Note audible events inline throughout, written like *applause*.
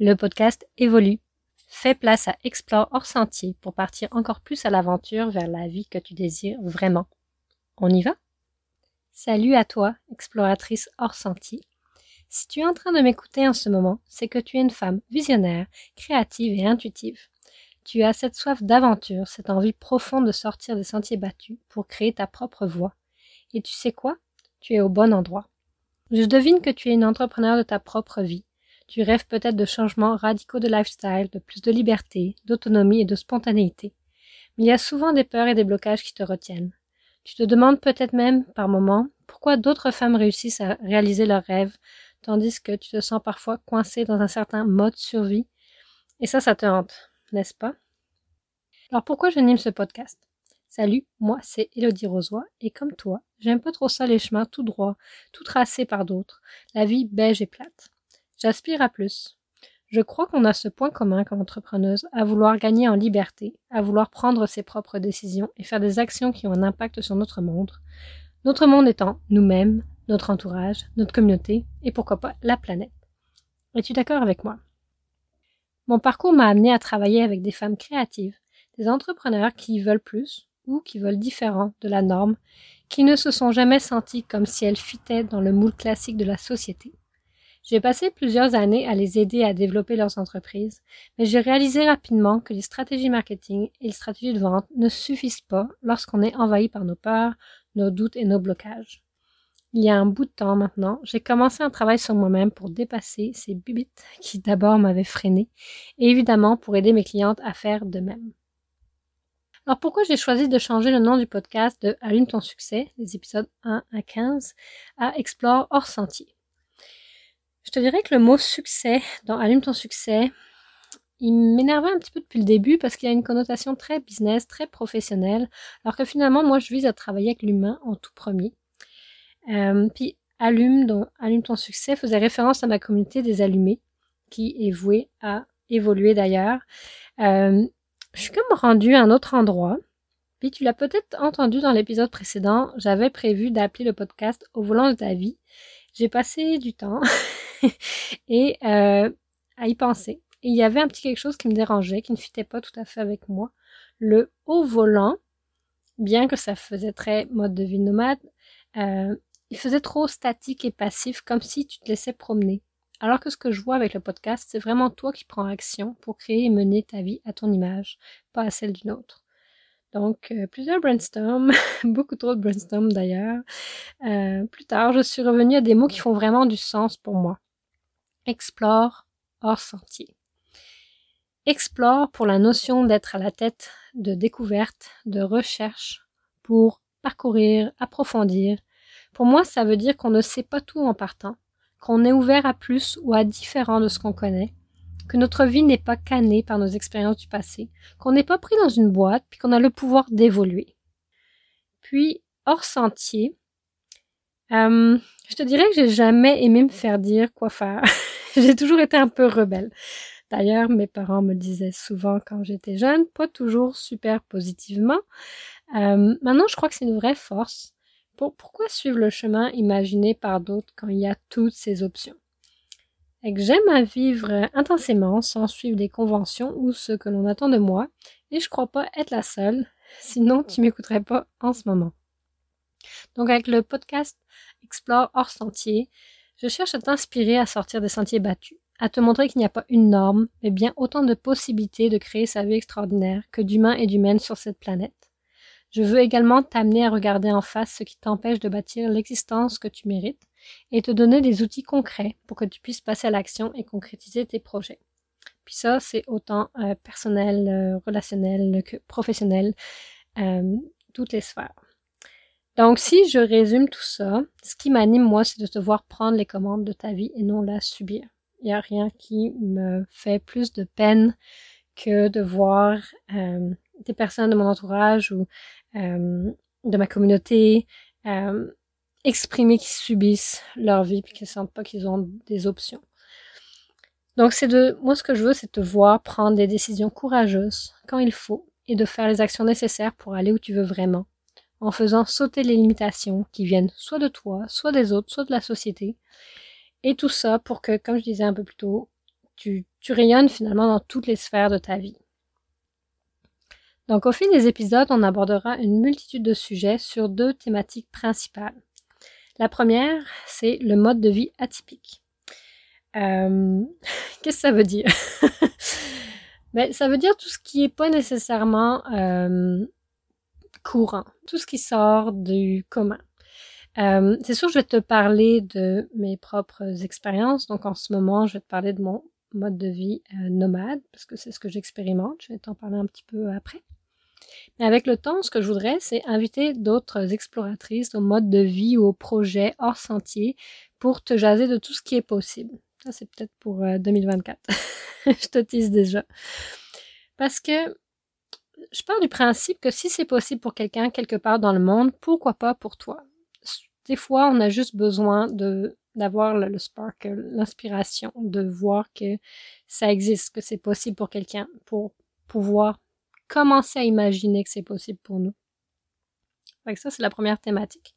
Le podcast évolue. Fais place à Explore hors sentier pour partir encore plus à l'aventure vers la vie que tu désires vraiment. On y va? Salut à toi, exploratrice hors sentier. Si tu es en train de m'écouter en ce moment, c'est que tu es une femme visionnaire, créative et intuitive. Tu as cette soif d'aventure, cette envie profonde de sortir des sentiers battus pour créer ta propre voie. Et tu sais quoi? Tu es au bon endroit. Je devine que tu es une entrepreneur de ta propre vie. Tu rêves peut-être de changements radicaux de lifestyle, de plus de liberté, d'autonomie et de spontanéité. Mais il y a souvent des peurs et des blocages qui te retiennent. Tu te demandes peut-être même, par moments, pourquoi d'autres femmes réussissent à réaliser leurs rêves, tandis que tu te sens parfois coincé dans un certain mode survie. Et ça, ça te hante, n'est-ce pas? Alors pourquoi j'anime ce podcast? Salut, moi c'est Elodie Rosoy et comme toi, j'aime pas trop ça les chemins tout droits, tout tracés par d'autres, la vie beige et plate. J'aspire à plus. Je crois qu'on a ce point commun comme entrepreneuse, à vouloir gagner en liberté, à vouloir prendre ses propres décisions et faire des actions qui ont un impact sur notre monde. Notre monde étant nous-mêmes, notre entourage, notre communauté et pourquoi pas la planète. Es-tu d'accord avec moi? Mon parcours m'a amené à travailler avec des femmes créatives, des entrepreneurs qui veulent plus ou qui veulent différent de la norme, qui ne se sont jamais senties comme si elles fitaient dans le moule classique de la société. J'ai passé plusieurs années à les aider à développer leurs entreprises, mais j'ai réalisé rapidement que les stratégies marketing et les stratégies de vente ne suffisent pas lorsqu'on est envahi par nos peurs, nos doutes et nos blocages il y a un bout de temps maintenant, j'ai commencé un travail sur moi-même pour dépasser ces bibites qui d'abord m'avaient freiné et évidemment pour aider mes clientes à faire de même. Alors pourquoi j'ai choisi de changer le nom du podcast de Allume ton succès, les épisodes 1 à 15, à Explore hors sentier? Je te dirais que le mot succès dans Allume ton succès, il m'énervait un petit peu depuis le début parce qu'il a une connotation très business, très professionnelle, alors que finalement moi je vise à travailler avec l'humain en tout premier euh, puis Allume, dont Allume ton succès, faisait référence à ma communauté des allumés, qui est vouée à évoluer d'ailleurs. Euh, je suis comme rendue à un autre endroit. Puis tu l'as peut-être entendu dans l'épisode précédent, j'avais prévu d'appeler le podcast Au volant de ta vie. J'ai passé du temps *laughs* *laughs* et euh, à y penser. Et il y avait un petit quelque chose qui me dérangeait, qui ne fitait pas tout à fait avec moi. Le haut volant, bien que ça faisait très mode de vie nomade, euh, il faisait trop statique et passif, comme si tu te laissais promener. Alors que ce que je vois avec le podcast, c'est vraiment toi qui prends action pour créer et mener ta vie à ton image, pas à celle d'une autre. Donc, euh, plusieurs brainstorms, *laughs* beaucoup trop de brainstorms d'ailleurs. Plus tard, je suis revenue à des mots qui font vraiment du sens pour moi. Explore hors sentier. Explore pour la notion d'être à la tête de découverte, de recherche, pour parcourir, approfondir, pour moi, ça veut dire qu'on ne sait pas tout en partant, qu'on est ouvert à plus ou à différent de ce qu'on connaît, que notre vie n'est pas cannée par nos expériences du passé, qu'on n'est pas pris dans une boîte, puis qu'on a le pouvoir d'évoluer. Puis, hors sentier, euh, je te dirais que j'ai jamais aimé me faire dire quoi faire. *laughs* *laughs* j'ai toujours été un peu rebelle. D'ailleurs, mes parents me disaient souvent quand j'étais jeune, pas toujours super positivement. Euh, maintenant, je crois que c'est une vraie force pourquoi suivre le chemin imaginé par d'autres quand il y a toutes ces options? J'aime à vivre intensément sans suivre des conventions ou ce que l'on attend de moi, et je crois pas être la seule, *laughs* sinon tu m'écouterais pas en ce moment. Donc avec le podcast Explore hors sentier, je cherche à t'inspirer à sortir des sentiers battus, à te montrer qu'il n'y a pas une norme, mais bien autant de possibilités de créer sa vie extraordinaire que d'humains et d'humaines sur cette planète. Je veux également t'amener à regarder en face ce qui t'empêche de bâtir l'existence que tu mérites et te donner des outils concrets pour que tu puisses passer à l'action et concrétiser tes projets. Puis ça, c'est autant euh, personnel, euh, relationnel que professionnel, euh, toutes les sphères. Donc, si je résume tout ça, ce qui m'anime, moi, c'est de te voir prendre les commandes de ta vie et non la subir. Il n'y a rien qui me fait plus de peine que de voir des personnes de mon entourage ou euh, de ma communauté, euh, exprimer qu'ils subissent leur vie puis qu'ils sentent pas qu'ils ont des options. Donc c'est de moi ce que je veux c'est te voir prendre des décisions courageuses quand il faut et de faire les actions nécessaires pour aller où tu veux vraiment en faisant sauter les limitations qui viennent soit de toi, soit des autres, soit de la société. Et tout ça pour que, comme je disais un peu plus tôt, tu, rayonnes finalement dans toutes les sphères de ta vie. Donc au fil des épisodes, on abordera une multitude de sujets sur deux thématiques principales. La première, c'est le mode de vie atypique. Euh, *laughs* Qu'est-ce que ça veut dire? *laughs* Ben, Ça veut dire tout ce qui n'est pas nécessairement euh, courant, tout ce qui sort du commun. Euh, c'est sûr, je vais te parler de mes propres expériences. Donc en ce moment, je vais te parler de mon mode de vie euh, nomade, parce que c'est ce que j'expérimente. Je vais t'en parler un petit peu après. Mais avec le temps, ce que je voudrais, c'est inviter d'autres exploratrices au mode de vie ou au projet hors sentier pour te jaser de tout ce qui est possible. Ça, c'est peut-être pour 2024. Euh, *laughs* je te tease déjà. Parce que je pars du principe que si c'est possible pour quelqu'un quelque part dans le monde, pourquoi pas pour toi? Des fois, on a juste besoin d'avoir le, le, spark, l'inspiration, de voir que ça existe, que c'est possible pour quelqu'un, pour pouvoir commencer à imaginer que c'est possible pour nous. Donc ça, c'est la première thématique,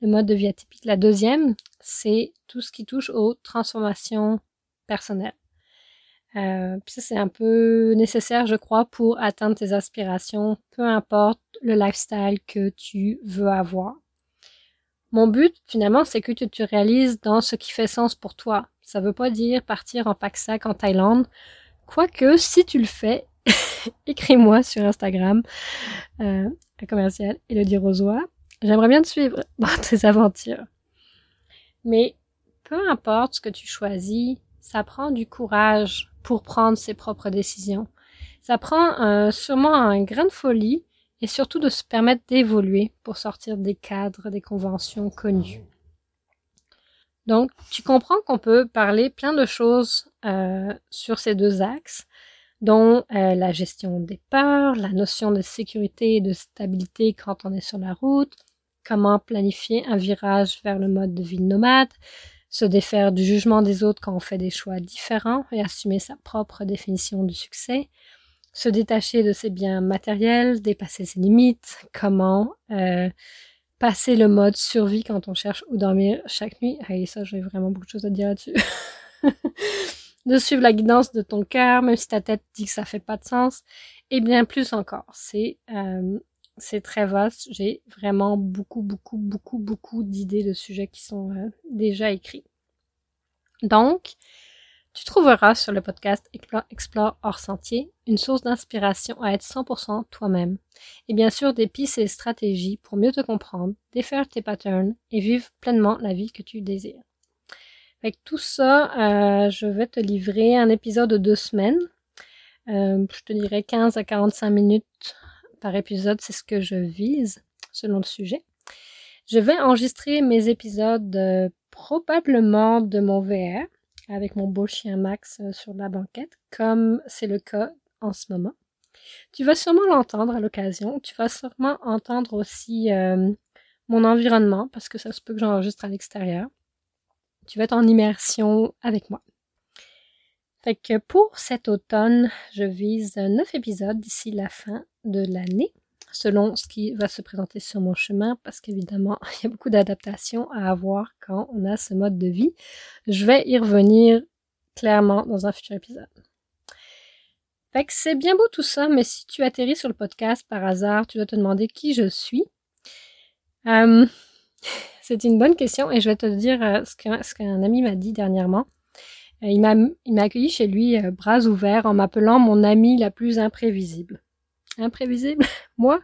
le mode de vie atypique. La deuxième, c'est tout ce qui touche aux transformations personnelles. Euh, puis ça, c'est un peu nécessaire, je crois, pour atteindre tes aspirations, peu importe le lifestyle que tu veux avoir. Mon but, finalement, c'est que tu te réalises dans ce qui fait sens pour toi. Ça veut pas dire partir en pack-sac en Thaïlande. Quoique, si tu le fais, *laughs* écris-moi sur Instagram, euh, à commercial Elodie Rosoy. J'aimerais bien te suivre *laughs* dans tes aventures. Mais peu importe ce que tu choisis, ça prend du courage pour prendre ses propres décisions. Ça prend euh, sûrement un grain de folie et surtout de se permettre d'évoluer pour sortir des cadres, des conventions connues. Donc, tu comprends qu'on peut parler plein de choses euh, sur ces deux axes, dont euh, la gestion des peurs, la notion de sécurité et de stabilité quand on est sur la route, comment planifier un virage vers le mode de vie nomade, se défaire du jugement des autres quand on fait des choix différents et assumer sa propre définition du succès, se détacher de ses biens matériels, dépasser ses limites, comment euh, passer le mode survie quand on cherche où dormir chaque nuit. Et ça, j'ai vraiment beaucoup de choses à dire là-dessus. *laughs* de suivre la guidance de ton cœur, même si ta tête dit que ça fait pas de sens, et bien plus encore. C'est euh, c'est très vaste. J'ai vraiment beaucoup, beaucoup, beaucoup, beaucoup d'idées de sujets qui sont euh, déjà écrits. Donc, tu trouveras sur le podcast Explore, hors sentier une source d'inspiration à être 100% toi-même. Et bien sûr, des pistes et stratégies pour mieux te comprendre, défaire tes patterns et vivre pleinement la vie que tu désires. Avec tout ça, euh, je vais te livrer un épisode de deux semaines. Euh, je te dirais 15 à 45 minutes par épisode, c'est ce que je vise selon le sujet. Je vais enregistrer mes épisodes euh, probablement de mon VR avec mon beau chien Max sur la banquette, comme c'est le cas en ce moment. Tu vas sûrement l'entendre à l'occasion. Tu vas sûrement entendre aussi mon environnement parce que ça se peut que j'enregistre à l'extérieur tu vas être en immersion avec moi. Fait que pour cet automne, je vise neuf épisodes d'ici la fin de l'année, selon ce qui va se présenter sur mon chemin, parce qu'évidemment, *laughs* il y a beaucoup d'adaptations à avoir quand on a ce mode de vie. Je vais y revenir clairement dans un futur épisode. Fait c'est bien beau tout ça, mais si tu atterris sur le podcast par hasard, tu dois te demander qui je suis. Euh, *laughs* c'est une bonne question et je vais te dire euh, ce qu'un ami m'a dit dernièrement. Euh, il m'a accueilli chez lui euh, bras ouverts en m'appelant mon amie la plus imprévisible. Imprévisible *laughs* Moi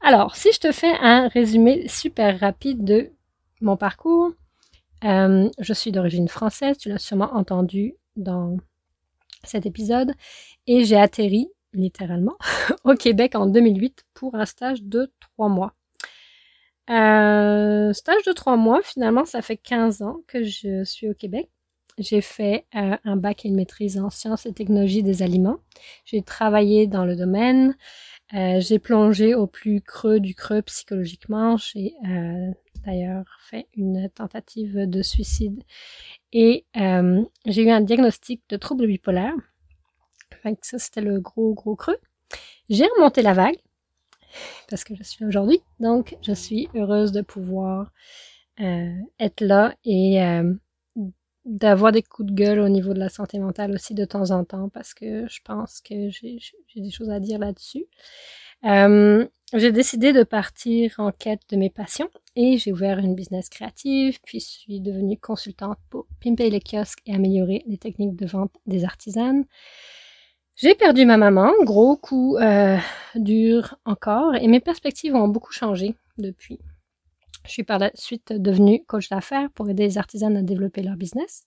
Alors, si je te fais un résumé super rapide de mon parcours, je suis d'origine française, tu l'as sûrement entendu dans cet épisode, et j'ai atterri littéralement *laughs* au Québec en 2008 pour un stage de trois mois. Euh, stage de trois mois, finalement, ça fait 15 ans que je suis au Québec. J'ai fait euh, un bac et une maîtrise en sciences et technologies des aliments. J'ai travaillé dans le domaine. Euh, j'ai plongé au plus creux du creux psychologiquement. J'ai d'ailleurs fait une tentative de suicide et j'ai eu un diagnostic de trouble bipolaire. Enfin, ça, c'était le gros, gros creux. J'ai remonté la vague parce que je suis aujourd'hui. Donc, je suis heureuse de pouvoir euh, être là et euh, d'avoir des coups de gueule au niveau de la santé mentale aussi de temps en temps parce que je pense que j'ai des choses à dire là-dessus. Euh, j'ai décidé de partir en quête de mes passions et j'ai ouvert une business créative, puis suis devenue consultante pour pimper les kiosques et améliorer les techniques de vente des artisanes. J'ai perdu ma maman, gros coup euh, dur encore, et mes perspectives ont beaucoup changé depuis. Je suis par la suite devenue coach d'affaires pour aider les artisanes à développer leur business,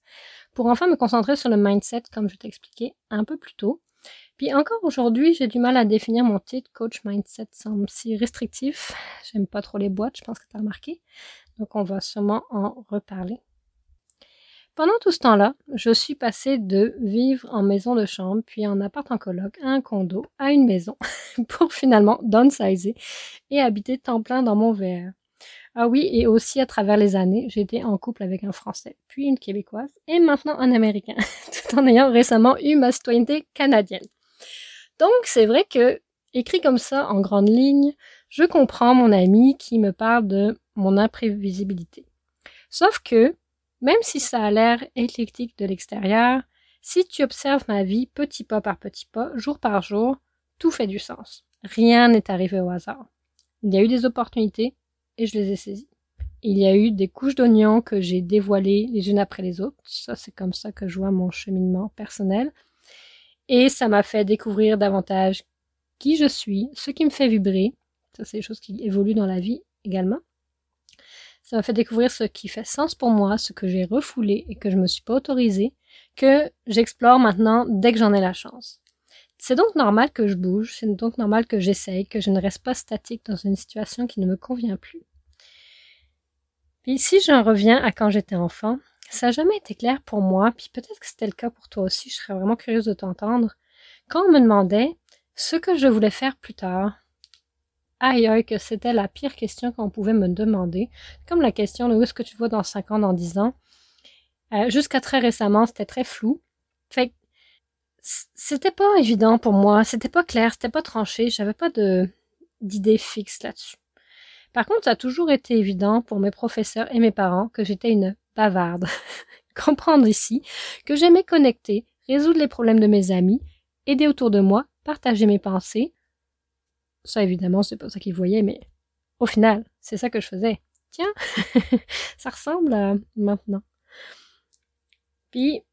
pour enfin me concentrer sur le mindset comme je t'ai expliqué un peu plus tôt. Puis encore aujourd'hui, j'ai du mal à définir mon titre coach mindset semble si restrictif. J'aime pas trop les boîtes, je pense que tu as remarqué. Donc on va sûrement en reparler. Pendant tout ce temps-là, je suis passée de vivre en maison de chambre, puis en appart en coloc, à un condo, à une maison, *laughs* pour finalement downsizer et habiter temps plein dans mon VR. Ah oui, et aussi à travers les années, j'étais en couple avec un Français, puis une Québécoise, et maintenant un Américain, *laughs* tout en ayant récemment eu ma citoyenneté canadienne. Donc c'est vrai que, écrit comme ça en grande ligne, je comprends mon ami qui me parle de mon imprévisibilité. Sauf que, même si ça a l'air éclectique de l'extérieur, si tu observes ma vie petit pas par petit pas, jour par jour, tout fait du sens. Rien n'est arrivé au hasard. Il y a eu des opportunités, et je les ai saisis. Il y a eu des couches d'oignons que j'ai dévoilées les unes après les autres. Ça, c'est comme ça que je vois mon cheminement personnel. Et ça m'a fait découvrir davantage qui je suis, ce qui me fait vibrer. Ça, c'est des choses qui évoluent dans la vie également. Ça m'a fait découvrir ce qui fait sens pour moi, ce que j'ai refoulé et que je me suis pas autorisé, que j'explore maintenant dès que j'en ai la chance. C'est donc normal que je bouge, c'est donc normal que j'essaye, que je ne reste pas statique dans une situation qui ne me convient plus. Puis si j'en reviens à quand j'étais enfant, ça n'a jamais été clair pour moi, puis peut-être que c'était le cas pour toi aussi, je serais vraiment curieuse de t'entendre. Quand on me demandait ce que je voulais faire plus tard, aïe aïe que c'était la pire question qu'on pouvait me demander, comme la question de où est-ce que tu vois dans 5 ans, dans 10 ans. Euh, jusqu'à très récemment, c'était très flou. C'était pas évident pour moi, c'était pas clair, c'était pas tranché, j'avais pas de d'idée fixe là-dessus. Par contre, ça a toujours été évident pour mes professeurs et mes parents que j'étais une bavarde. *laughs* Comprendre ici que j'aimais connecter, résoudre les problèmes de mes amis, aider autour de moi, partager mes pensées. Ça, évidemment, c'est pas ça qu'ils voyaient, mais au final, c'est ça que je faisais. Tiens, *laughs* ça ressemble à maintenant. Puis,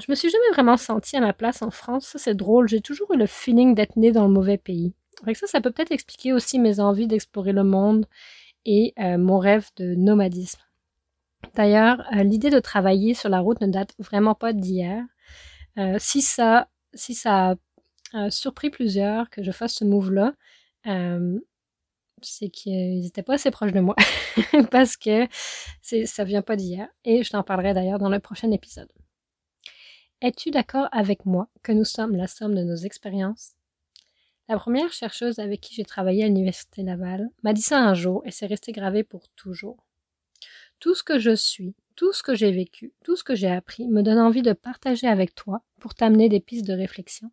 je me suis jamais vraiment sentie à ma place en France. Ça, c'est drôle. J'ai toujours eu le feeling d'être née dans le mauvais pays. Avec ça, ça peut peut-être expliquer aussi mes envies d'explorer le monde et euh, mon rêve de nomadisme. D'ailleurs, euh, l'idée de travailler sur la route ne date vraiment pas d'hier. Euh, si ça, si ça a surpris plusieurs que je fasse ce move-là, c'est qu'ils n'étaient pas assez proches de moi *laughs* parce que ça vient pas d'hier. Et je t'en parlerai d'ailleurs dans le prochain épisode. Es-tu d'accord avec moi que nous sommes la somme de nos expériences? La première chercheuse avec qui j'ai travaillé à l'Université Laval m'a dit ça un jour et c'est resté gravé pour toujours. Tout ce que je suis, tout ce que j'ai vécu, tout ce que j'ai appris me donne envie de partager avec toi pour t'amener des pistes de réflexion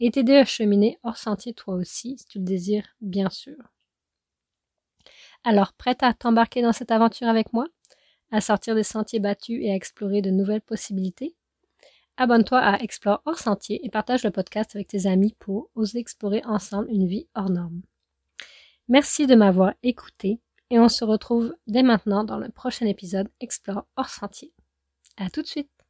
et t'aider à cheminer hors sentier toi aussi, si tu le désires, bien sûr. Alors, prête à t'embarquer dans cette aventure avec moi? À sortir des sentiers battus et à explorer de nouvelles possibilités? Abonne-toi à Explore hors sentier et partage le podcast avec tes amis pour oser explorer ensemble une vie hors norme. Merci de m'avoir écouté et on se retrouve dès maintenant dans le prochain épisode Explore hors sentier. À tout de suite!